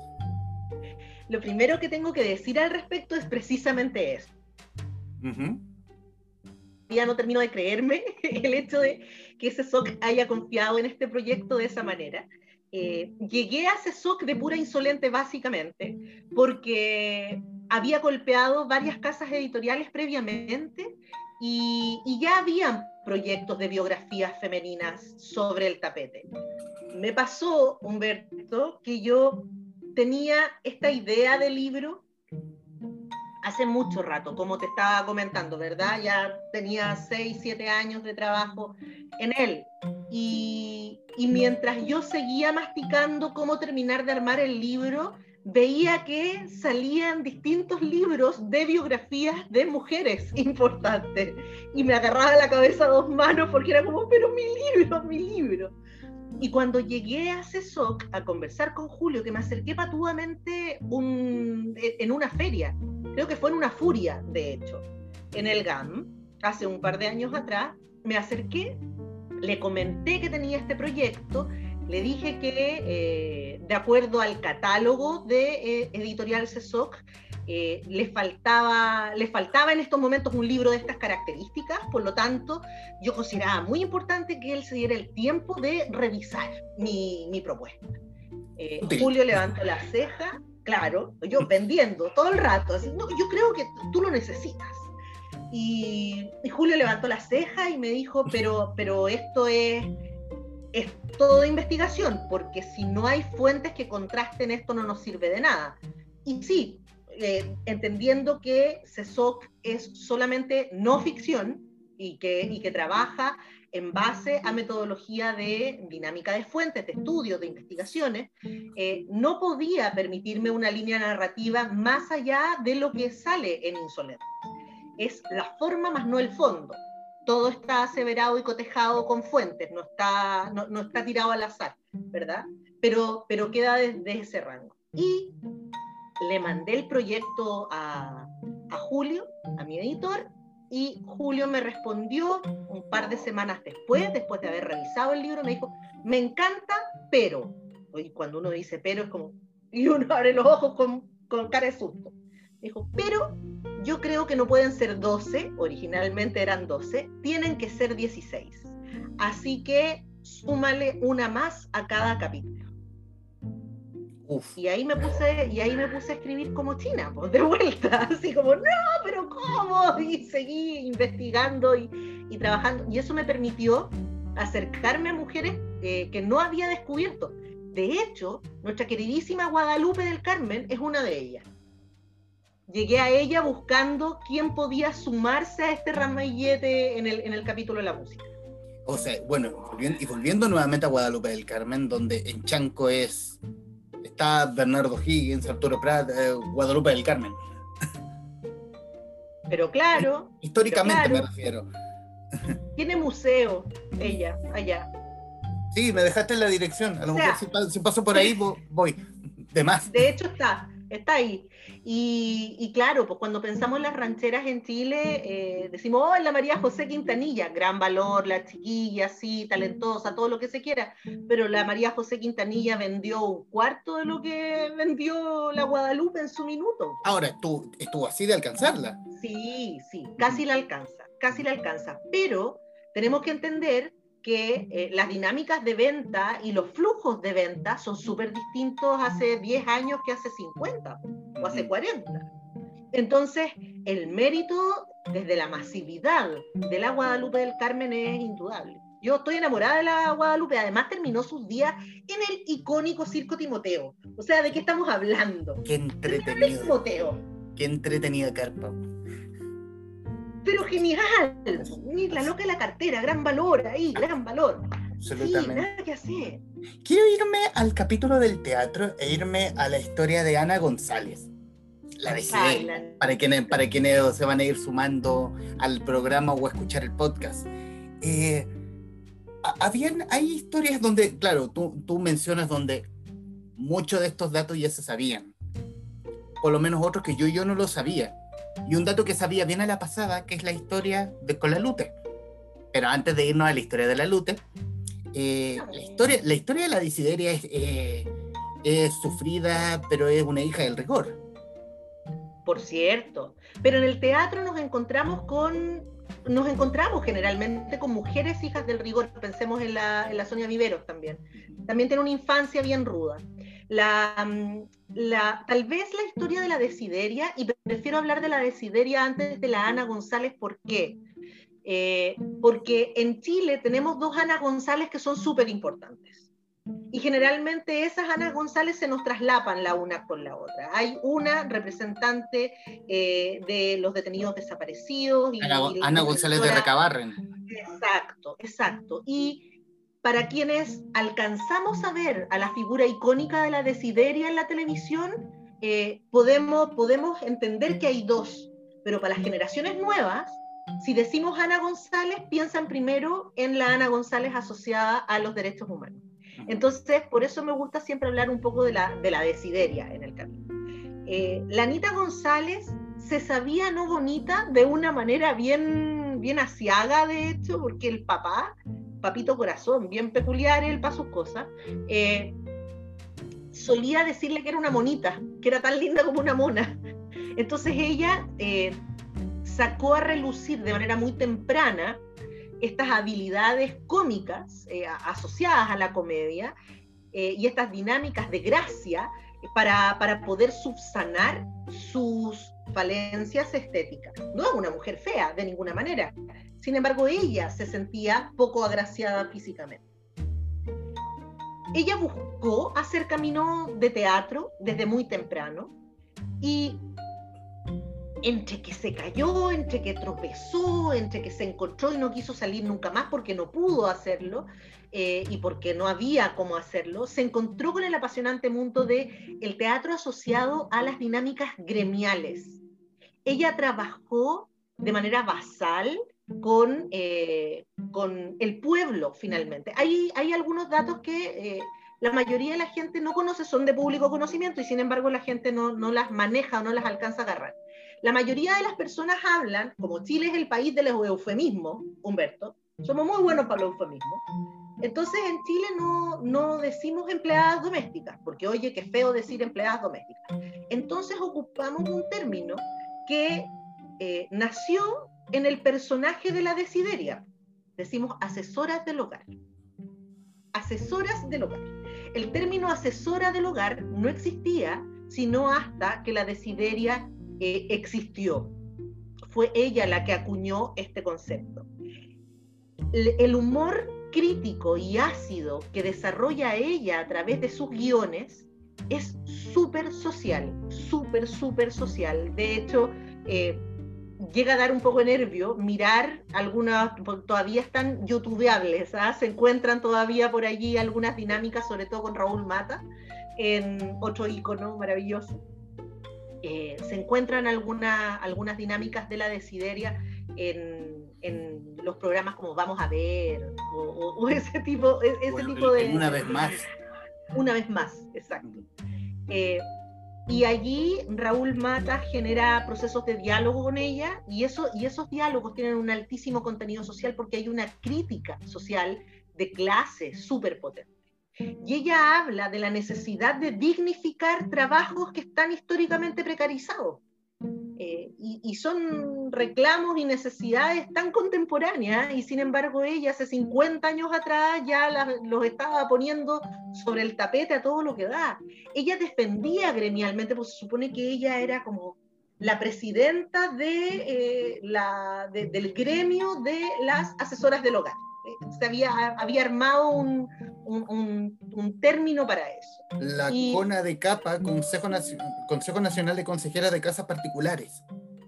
Lo primero que tengo que decir al respecto es precisamente eso. Ya no termino de creerme el hecho de que CESOC haya confiado en este proyecto de esa manera. Eh, llegué a CESOC de pura insolente básicamente porque había golpeado varias casas editoriales previamente y, ya habían proyectos de biografías femeninas sobre el tapete. Me pasó, Humberto, que yo tenía esta idea de libro hace mucho rato, como te estaba comentando, ¿verdad? Ya tenía 6, 7 años de trabajo en él. Y, y, mientras yo seguía masticando cómo terminar de armar el libro, veía que salían distintos libros de biografías de mujeres importantes. Y me agarraba la cabeza a dos manos porque era como, pero mi libro, mi libro. Y cuando llegué a CESOC a conversar con Julio, que me acerqué patuamente un, en una feria, creo que fue en una furia, de hecho, en el GAM, hace un par de años atrás, me acerqué, le comenté que tenía este proyecto, le dije que eh, de acuerdo al catálogo de eh, Editorial CESOC, eh, le, faltaba, le faltaba en estos momentos un libro de estas características, por lo tanto, yo consideraba muy importante que él se diera el tiempo de revisar mi, mi propuesta. Julio levantó la ceja claro, yo vendiendo todo el rato, yo creo que tú lo necesitas. Y, Julio levantó la ceja y me dijo, pero, pero esto es, es todo investigación, porque si no hay fuentes que contrasten esto no nos sirve de nada. Y sí, eh, entendiendo que CESOC es solamente no ficción y que, y que trabaja en base a metodología de dinámica de fuentes, de estudios, de investigaciones, eh, no podía permitirme una línea narrativa más allá de lo que sale en Insolente. Es la forma más no el fondo. Todo está aseverado y cotejado con fuentes, no está, no, no está tirado al azar, ¿verdad? Pero, pero queda desde ese rango. Y le mandé el proyecto a, a Julio, a mi editor, y Julio me respondió un par de semanas después, después de haber revisado el libro, me dijo, me encanta, pero, y cuando uno dice pero es como, y uno abre los ojos con, con cara de susto. Dijo, pero yo creo que no pueden ser 12, originalmente eran 12, tienen que ser 16. Así que súmale una más a cada capítulo. Y ahí me puse, y ahí me puse a escribir como China, pues de vuelta, así como, no, pero ¿cómo? Y seguí investigando y, y trabajando. Y eso me permitió acercarme a mujeres eh, que no había descubierto. De hecho, nuestra queridísima Guadalupe del Carmen es una de ellas. Llegué a ella buscando quién podía sumarse a este ramillete en el, en el capítulo de la música. O sea, bueno, y volviendo nuevamente a Guadalupe del Carmen, donde en Chanco es está Bernardo Higgins, Arturo Prat, eh, Guadalupe del Carmen. Pero claro. Históricamente me refiero. Tiene museo ella allá. Sí, me dejaste en la dirección. A lo mejor si, paso por ahí voy. De más. De hecho está, está ahí. Y, claro, pues cuando pensamos en las rancheras en Chile, eh, decimos, oh, la María José Quintanilla, gran valor, la chiquilla, sí, talentosa, todo lo que se quiera, pero la María José Quintanilla vendió un cuarto de lo que vendió la Guadalupe en su minuto. Ahora, estuvo, estuvo así de alcanzarla. Sí, sí, casi la alcanza, casi la alcanza, pero tenemos que entender que eh, las dinámicas de venta y los flujos de venta son súper distintos hace 10 años que hace 50 o hace 40. Entonces, el mérito desde la masividad de la Guadalupe del Carmen es indudable. Yo estoy enamorada de la Guadalupe, además terminó sus días en el icónico Circo Timoteo. O sea, ¿de qué estamos hablando? Qué entretenido. Timoteo. Qué entretenida carpa pero genial. La loca de la cartera, gran valor ahí, gran valor. Absolutamente. Sí, nada que hacer. Quiero irme al capítulo del teatro e irme a la historia de Ana González. La de para quienes, para quienes se van a ir sumando al programa o a escuchar el podcast. Eh, habían, hay historias donde, claro, tú, tú mencionas donde muchos de estos datos ya se sabían. Por lo menos otros que yo, yo no lo sabía y un dato que sabía bien a la pasada, que es la historia de con la Lute. Pero antes de irnos a la historia de la Lute, eh, la, historia, la historia de la disideria es, eh, es sufrida, pero es una hija del rigor. Por cierto, pero en el teatro nos encontramos con nos encontramos generalmente con mujeres hijas del rigor, pensemos en la, en la Sonia Viveros también. También tiene una infancia bien ruda. La, mm, la, tal vez la historia de la desideria, y prefiero hablar de la desideria antes de la Ana González, ¿por qué? Eh, porque en Chile tenemos dos Ana González que son súper importantes. Y generalmente esas Ana González se nos traslapan la una con la otra. Hay una representante eh, de los detenidos desaparecidos. Y, Ana, González de Recabarren. Exacto, exacto. Y para quienes alcanzamos a ver a la figura icónica de la desideria en la televisión, eh, podemos, podemos entender que hay dos, pero para las generaciones nuevas, si decimos Ana González, piensan primero en la Ana González asociada a los derechos humanos. Entonces, por eso me gusta siempre hablar un poco de la, de la desideria en el camino. Eh, la Anita González se sabía no bonita de una manera bien, bien asiaga, de hecho, porque el papá papito corazón, bien peculiar él para sus cosas, eh, solía decirle que era una monita, que era tan linda como una mona. Entonces ella eh, sacó a relucir de manera muy temprana estas habilidades cómicas eh, asociadas a la comedia y estas dinámicas de gracia para, para poder subsanar sus falencias estéticas. No es una mujer fea, de ninguna manera, sin embargo, ella se sentía poco agraciada físicamente. Ella buscó hacer camino de teatro desde muy temprano y entre que se cayó, entre que tropezó, entre que se encontró y no quiso salir nunca más porque no pudo hacerlo eh, y porque no había cómo hacerlo, se encontró con el apasionante mundo de el teatro asociado a las dinámicas gremiales. Ella trabajó de manera basal con, eh, con el pueblo finalmente. Hay, hay algunos datos que eh, la mayoría de la gente no conoce, son de público conocimiento y sin embargo la gente no, no las maneja o no las alcanza a agarrar. La mayoría de las personas hablan, como Chile es el país del eufemismo, Humberto, somos muy buenos para los eufemismos, entonces en Chile no, no decimos empleadas domésticas, porque oye, qué feo decir empleadas domésticas. Entonces ocupamos un término que eh, nació en el personaje de la desideria. Decimos asesoras del hogar. Asesoras del hogar. El término asesora del hogar no existía sino hasta que la desideria eh, existió. Fue ella la que acuñó este concepto. El humor crítico y ácido que desarrolla ella a través de sus guiones es súper social, súper, súper social. De hecho, eh, llega a dar un poco de nervio mirar algunas, todavía están youtubeables, ¿ah? se encuentran todavía por allí algunas dinámicas, sobre todo con Raúl Mata, en otro icono maravilloso. Eh, se encuentran algunas dinámicas de la desideria en, los programas como Vamos a ver, o, ese tipo, e, ese tipo de... Una vez más. Una vez más, exacto. Eh, y allí Raúl Mata genera procesos de diálogo con ella y, eso, y esos diálogos tienen un altísimo contenido social porque hay una crítica social de clase súper potente. Y ella habla de la necesidad de dignificar trabajos que están históricamente precarizados. Eh, y, son reclamos y necesidades tan contemporáneas y sin embargo ella hace 50 años atrás ya los estaba poniendo sobre el tapete a todo lo que da. Ella defendía gremialmente, pues se supone que ella era como la presidenta de, eh, la, del gremio de las asesoras del hogar. Eh, se había, había armado un, un, un, término para eso. La CONA de CAPA, Consejo, Consejo Nacional de Consejeras de Casas Particulares.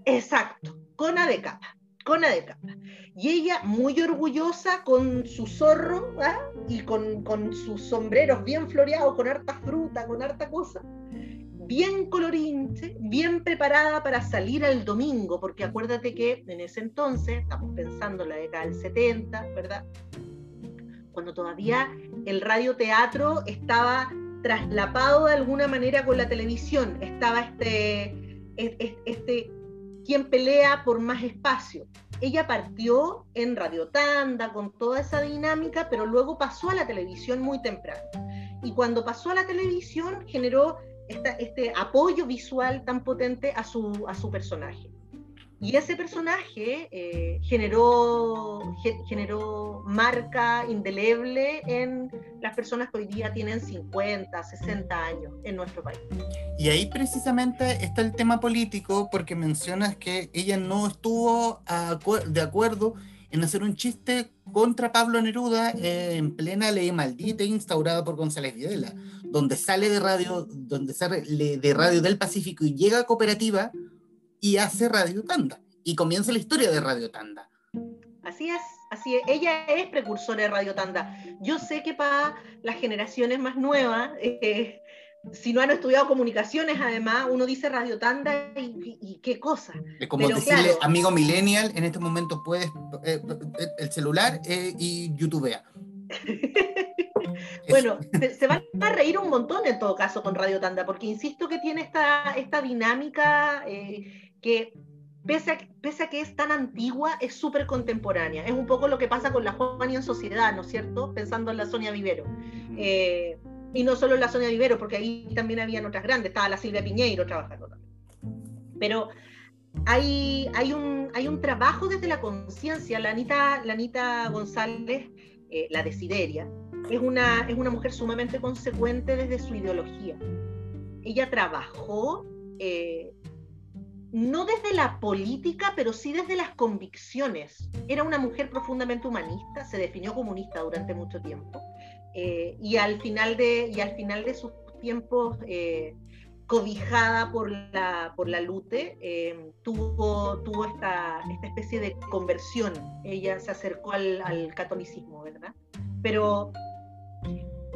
Exacto, CONA de CAPA. CONA de capa. Y ella muy orgullosa con su zorro ¿ah? y con, con, sus sombreros bien floreados, con harta fruta, con harta cosa, bien colorinche, bien preparada para salir al domingo, porque acuérdate que en ese entonces, estamos pensando en la década del 70, ¿verdad? Cuando todavía el radioteatro estaba traslapado de alguna manera con la televisión, estaba este, este, quien pelea por más espacio. Ella partió en Radio Tanda con toda esa dinámica, pero luego pasó a la televisión muy temprano. Y cuando pasó a la televisión generó este apoyo visual tan potente a su, a su personaje. Y ese personaje eh, generó, generó marca indeleble en las personas que hoy día tienen 50, 60 años en nuestro país. Y ahí precisamente está el tema político, porque mencionas que ella no estuvo de acuerdo en hacer un chiste contra Pablo Neruda eh, en plena ley maldita instaurada por González Videla, donde sale de radio, donde sale de Radio del Pacífico y llega a cooperativa y hace Radio Tanda. Y comienza la historia de Radio Tanda. Así es, así es. Ella es precursora de Radio Tanda. Yo sé que para las generaciones más nuevas, eh, si no han estudiado comunicaciones, además, uno dice Radio Tanda y, qué cosa. Es como decirle, amigo millennial, en este momento puedes eh, el celular eh, y YouTubea. bueno, se, van a reír un montón en todo caso con Radio Tanda, porque insisto que tiene esta, esta dinámica que pese a, que es tan antigua, es súper contemporánea. Es un poco lo que pasa con la Juani en sociedad, ¿no es cierto? Pensando en la Sonia Vivero. Eh, y no solo en la Sonia Vivero, porque ahí también habían otras grandes, estaba la Silvia Piñeiro trabajando también. Pero hay, hay, un, hay un trabajo desde la conciencia. La Anita, la Anita González, eh, la Desideria, es una, es una mujer sumamente consecuente desde su ideología. Ella trabajó eh, no desde la política, pero sí desde las convicciones. Era una mujer profundamente humanista, se definió comunista durante mucho tiempo, eh, y, al final de, y al final de sus tiempos, eh, cobijada por la, por la lute, eh, tuvo, tuvo esta, esta, especie de conversión. Ella se acercó al, al catolicismo, ¿verdad? Pero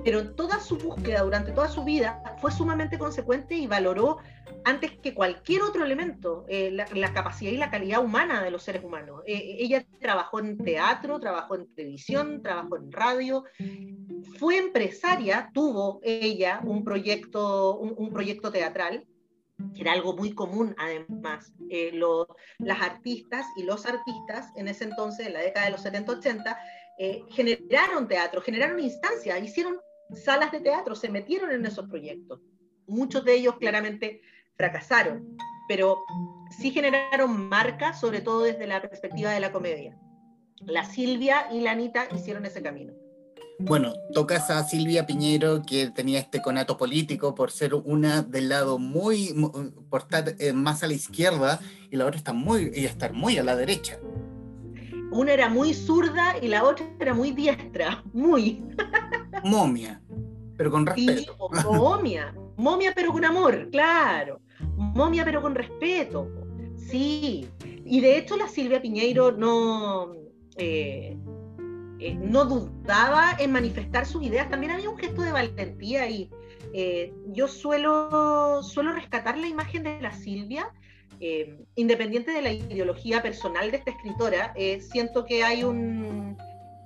pero toda su búsqueda durante toda su vida fue sumamente consecuente y valoró antes que cualquier otro elemento, eh, la, capacidad y la calidad humana de los seres humanos. Eh, ella trabajó en teatro, trabajó en televisión, trabajó en radio, fue empresaria, tuvo ella un proyecto, un, proyecto teatral, que era algo muy común además. las artistas y los artistas en ese entonces, en la década de los 70-80, generaron teatro, generaron instancias, hicieron salas de teatro, se metieron en esos proyectos. Muchos de ellos claramente fracasaron, pero sí generaron marcas, sobre todo desde la perspectiva de la comedia. La Silvia y la Anita hicieron ese camino. Bueno, tocas a Silvia Piñero, que tenía este conato político por ser una del lado muy, por estar eh, más a la izquierda, y la otra está muy, y estar muy a la derecha. Una era muy zurda y la otra era muy diestra, muy. Momia, pero con respeto. momia, momia pero con amor, claro. Momia pero con respeto. Sí. Y de hecho la Silvia Piñeiro no, eh, eh, no dudaba en manifestar sus ideas. También había un gesto de valentía y eh, yo suelo, suelo rescatar la imagen de la Silvia. Independiente de la ideología personal de esta escritora, siento que hay un,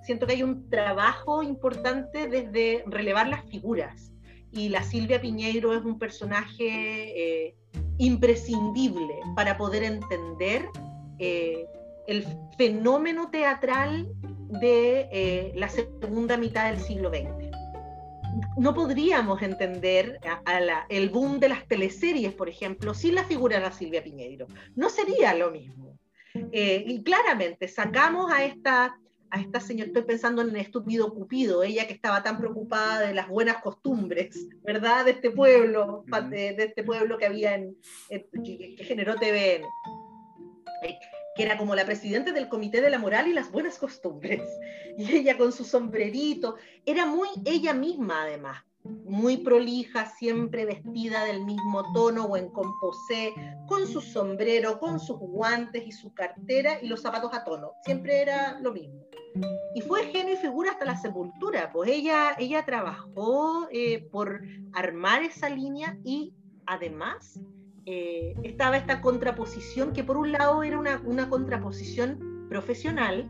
siento que hay un trabajo importante desde relevar las figuras. Y la Silvia Piñeiro es un personaje eh, imprescindible para poder entender eh, el fenómeno teatral de eh, la segunda mitad del siglo XX. No podríamos entender el boom de las teleseries, por ejemplo, sin la figura de la Silvia Piñeiro. No sería lo mismo. y claramente sacamos a esta a esta señora, estoy pensando en el estúpido Cupido, ella que estaba tan preocupada de las buenas costumbres, ¿verdad? De este pueblo, de, este pueblo que había en, que, generó TVN, eh, que era como la presidenta del Comité de la Moral y las Buenas Costumbres, y ella con su sombrerito, era muy ella misma además, muy prolija, siempre vestida del mismo tono o en composé, con su sombrero, con sus guantes y su cartera y los zapatos a tono. Siempre era lo mismo. Y fue genio y figura hasta la sepultura, pues ella, ella trabajó eh, por armar esa línea y además eh, estaba esta contraposición que por un lado era una, contraposición profesional,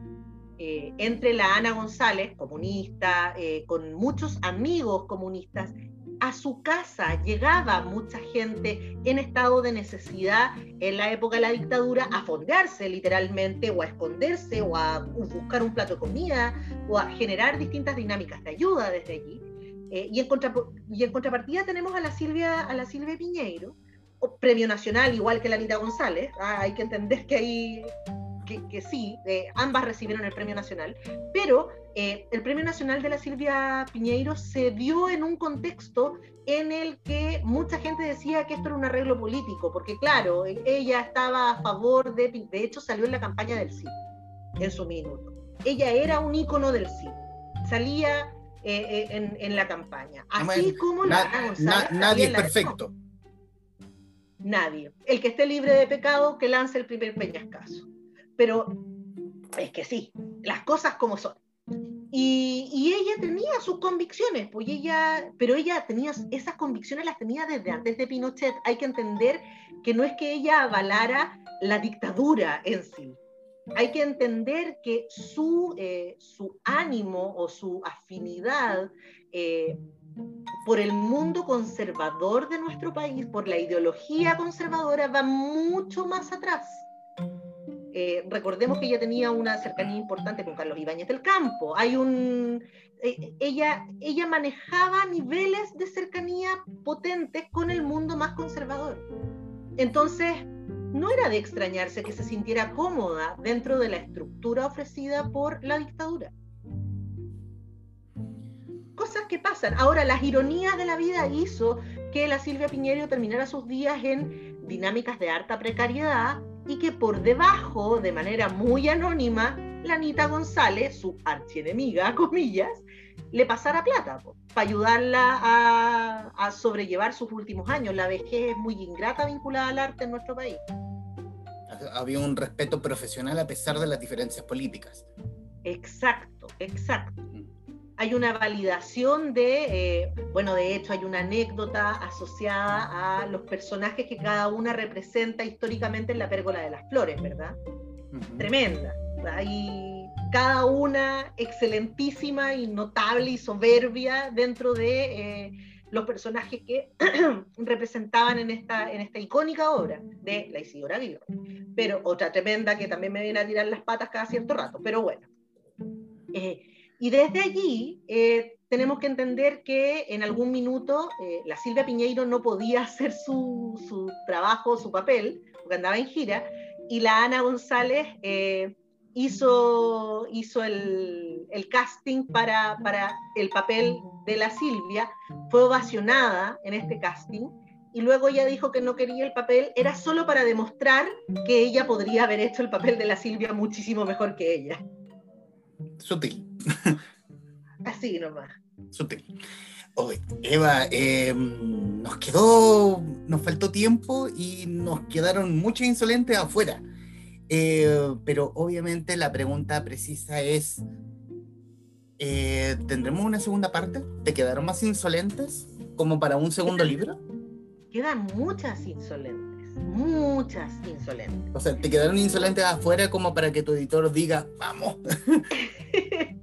eh, entre la Ana González, comunista, eh, con muchos amigos comunistas, a su casa llegaba mucha gente en estado de necesidad en la época de la dictadura a fondearse literalmente o a esconderse o a buscar un plato de comida o a generar distintas dinámicas de ayuda desde allí. Y, en y, en contrapartida tenemos a la Silvia, a la Silvia Piñeiro, premio nacional igual que la Anita González. Ah, hay que entender que hay que, sí, eh, ambas recibieron el Premio Nacional, pero eh, el Premio Nacional de la Silvia Piñeiro se dio en un contexto en el que mucha gente decía que esto era un arreglo político, porque claro, e, ella estaba a favor de, de hecho salió en la campaña del sí, en su minuto. Ella era un ícono del sí, salía eh, en, la campaña, así como la Nadie es perfecto. Nadie. El que esté libre de pecado, que lance el primer peñascaso pero es que sí, las cosas como son. Y, ella tenía sus convicciones, pues ella, pero ella tenía esas convicciones las tenía desde antes de Pinochet. Hay que entender que no es que ella avalara la dictadura en sí. Hay que entender que su, eh, su ánimo o su afinidad eh, por el mundo conservador de nuestro país, por la ideología conservadora, va mucho más atrás. Eh, recordemos que ella tenía una cercanía importante con Carlos Ibáñez del Campo. Hay un, eh, ella, ella manejaba niveles de cercanía potentes con el mundo más conservador. Entonces, no era de extrañarse que se sintiera cómoda dentro de la estructura ofrecida por la dictadura. Cosas que pasan. Ahora, las ironías de la vida hizo que la Silvia Piñero terminara sus días en dinámicas de harta precariedad, y que por debajo, de manera muy anónima, la Anita González, su archienemiga, comillas, le pasara plata para ayudarla a, sobrellevar sus últimos años. La vejez es muy ingrata vinculada al arte en nuestro país. Había un respeto profesional a pesar de las diferencias políticas. Exacto, exacto. Hay una validación de, eh, bueno, de hecho hay una anécdota asociada a los personajes que cada una representa históricamente en la pérgola de las flores, ¿verdad? Tremenda. Hay cada una excelentísima y notable y soberbia dentro de eh, los personajes que representaban en esta, en esta icónica obra de la Isidora Aguirre. Pero otra tremenda que también me viene a tirar las patas cada cierto rato, pero bueno. Eh, y desde allí eh, tenemos que entender que en algún minuto eh, la Silvia Piñeiro no podía hacer su, su, trabajo, su papel, porque andaba en gira, y la Ana González eh, hizo, hizo el, el casting para, para, el papel de la Silvia, fue ovacionada en este casting, y luego ella dijo que no quería el papel, era solo para demostrar que ella podría haber hecho el papel de la Silvia muchísimo mejor que ella. Sutil. Así nomás. Sutil. Eva, em, nos quedó, nos faltó tiempo y nos quedaron muchos insolentes afuera. Eh, pero obviamente la pregunta precisa es, eh, ¿tendremos una segunda parte? ¿Te quedaron más insolentes como para un segundo libro? Quedan muchas insolentes, muchas insolentes. O sea, ¿te quedaron insolentes afuera como para que tu editor diga, vamos?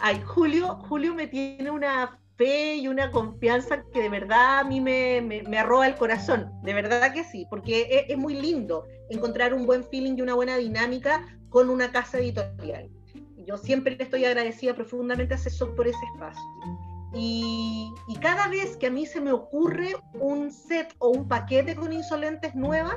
Ay, Julio, Julio me tiene una fe y una confianza que de verdad a mí me, me, arroba el corazón, de verdad que sí, porque es, muy lindo encontrar un buen feeling y una buena dinámica con una casa editorial. Yo siempre le estoy agradecida profundamente a Cesor por ese espacio. Y, y, cada vez que a mí se me ocurre un set o un paquete con insolentes nuevas,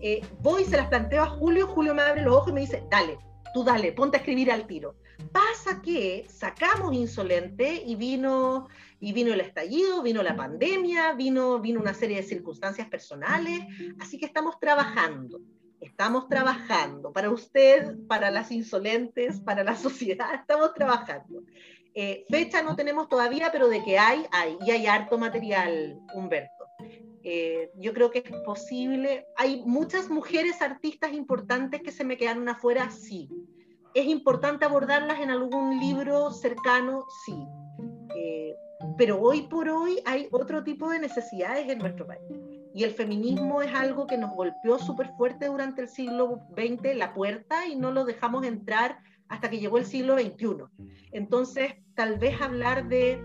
eh, voy y se las planteo a Julio, Julio me abre los ojos y me dice, dale, tú dale, ponte a escribir al tiro. Pasa que sacamos Insolente y vino, y vino el estallido, vino la pandemia, vino, vino una serie de circunstancias personales, así que estamos trabajando. Estamos trabajando para usted, para las insolentes, para la sociedad, estamos trabajando. Eh, fecha no tenemos todavía, pero de que hay, hay, y hay harto material, Humberto. Eh, yo creo que es posible. Hay muchas mujeres artistas importantes que se me quedaron afuera, sí. ¿Es importante abordarlas en algún libro cercano? Sí. Eh, pero hoy por hoy hay otro tipo de necesidades en nuestro país. Y el feminismo es algo que nos golpeó súper fuerte durante el siglo XX, la puerta, y no lo dejamos entrar hasta que llegó el siglo XXI. Entonces, tal vez hablar de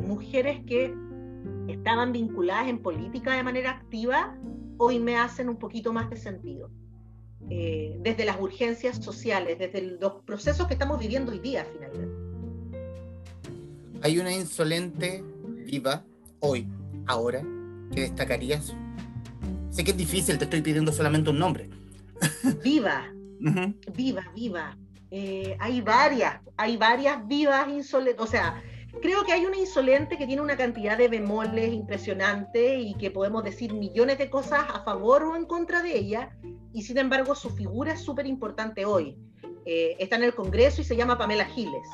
mujeres que estaban vinculadas en política de manera activa, hoy me hacen un poquito más de sentido. Eh, desde las urgencias sociales, desde los procesos que estamos viviendo hoy día finalmente. Hay una insolente viva hoy, ahora, que destacarías. Sé que es difícil, te estoy pidiendo solamente un nombre. Viva, viva, viva. Eh, hay varias, hay varias vivas insolentes, o sea, creo que hay una insolente que tiene una cantidad de bemoles impresionante y que podemos decir millones de cosas a favor o en contra de ella, y sin embargo su figura es súper importante hoy. Eh, está en el Congreso y se llama Pamela Giles.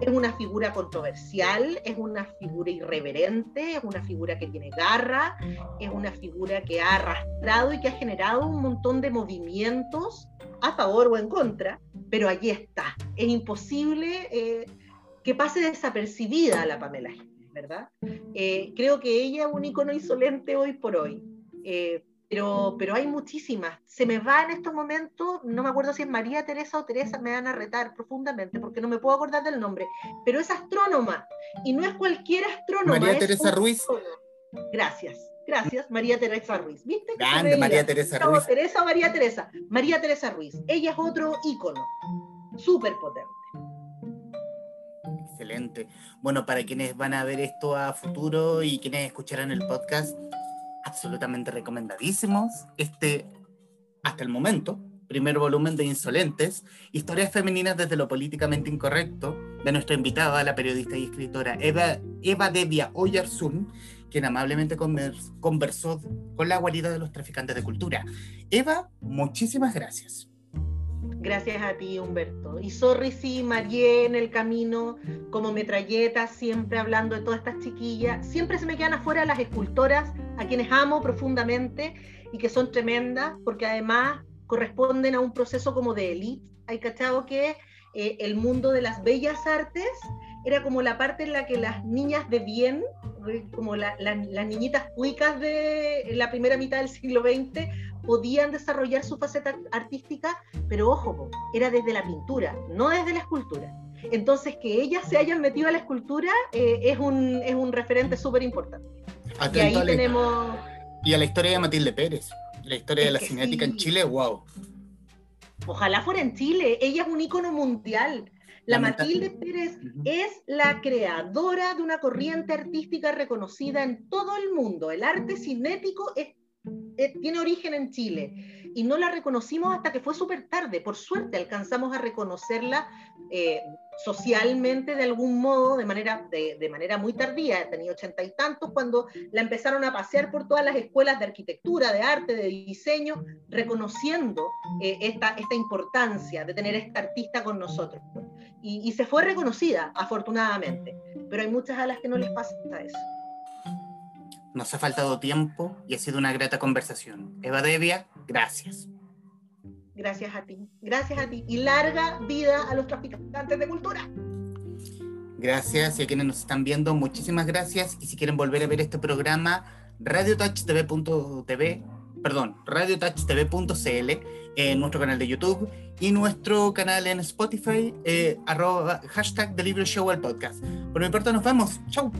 Es una figura controversial, es una figura irreverente, es una figura que tiene garra, es una figura que ha arrastrado y que ha generado un montón de movimientos a favor o en contra, pero allí está. Es imposible eh, que pase desapercibida la Pamela Giles, ¿verdad? Eh, creo que ella es un icono insolente hoy por hoy. Eh, pero, pero hay muchísimas. Se me va en estos momentos, no me acuerdo si es María Teresa o Teresa, me van a retar profundamente porque no me puedo acordar del nombre, pero es astrónoma y no es cualquier astrónoma. María Teresa Ruiz. Gracias, gracias, María Teresa Ruiz. ¿Viste? Grande María Teresa Ruiz. Teresa o María Teresa. María Teresa Ruiz. Ella es otro ícono, súper potente. Excelente. Bueno, para quienes van a ver esto a futuro y quienes escucharán el podcast, absolutamente recomendadísimos. Este, hasta el momento, primer volumen de Insolentes, historias femeninas desde lo políticamente incorrecto, de nuestra invitada, la periodista y escritora Eva, Eva Devia Oyarzún, quien amablemente conversó con la guarida de los traficantes de cultura. Eva, muchísimas gracias. Gracias a ti, Humberto. Y sorry si Marié en el camino, como metralleta, siempre hablando de todas estas chiquillas. Siempre se me quedan afuera las escultoras, a quienes amo profundamente y que son tremendas, porque además corresponden a un proceso como de élite. Hay cachado que eh, el mundo de las bellas artes era como la parte en la que las niñas de bien, como las niñitas cuicas de la primera mitad del siglo XX, podían desarrollar su faceta artística, pero ojo, era desde la pintura, no desde la escultura. Entonces, que ellas se hayan metido a la escultura eh, es, un, es un referente súper importante. Y ahí tenemos... Y a la historia de Matilde Pérez, la historia de la cinética en Chile, wow. Ojalá fuera en Chile, ella es un ícono mundial. La Matilde Pérez. Es la creadora de una corriente artística reconocida en todo el mundo. El arte cinético es eh, tiene origen en Chile y no la reconocimos hasta que fue súper tarde. Por suerte alcanzamos a reconocerla eh, socialmente de algún modo, de manera, de, manera muy tardía. Tenía ochenta y tantos cuando la empezaron a pasear por todas las escuelas de arquitectura, de arte, de diseño, reconociendo eh, esta, esta importancia de tener esta artista con nosotros. Y, y se fue reconocida, afortunadamente. Pero hay muchas a las que no les pasa eso. Nos ha faltado tiempo y ha sido una grata conversación. Eva Devia, gracias. Gracias a ti, gracias a ti. Y larga vida a los traficantes de cultura. Gracias y a quienes nos están viendo, muchísimas gracias. Y si quieren volver a ver este programa, radiotouchtv.tv, perdón, radiotouchtv.cl, en nuestro canal de YouTube y nuestro canal en Spotify, eh, arroba, hashtag The Show al podcast. Por mi parte, nos vemos. Chau.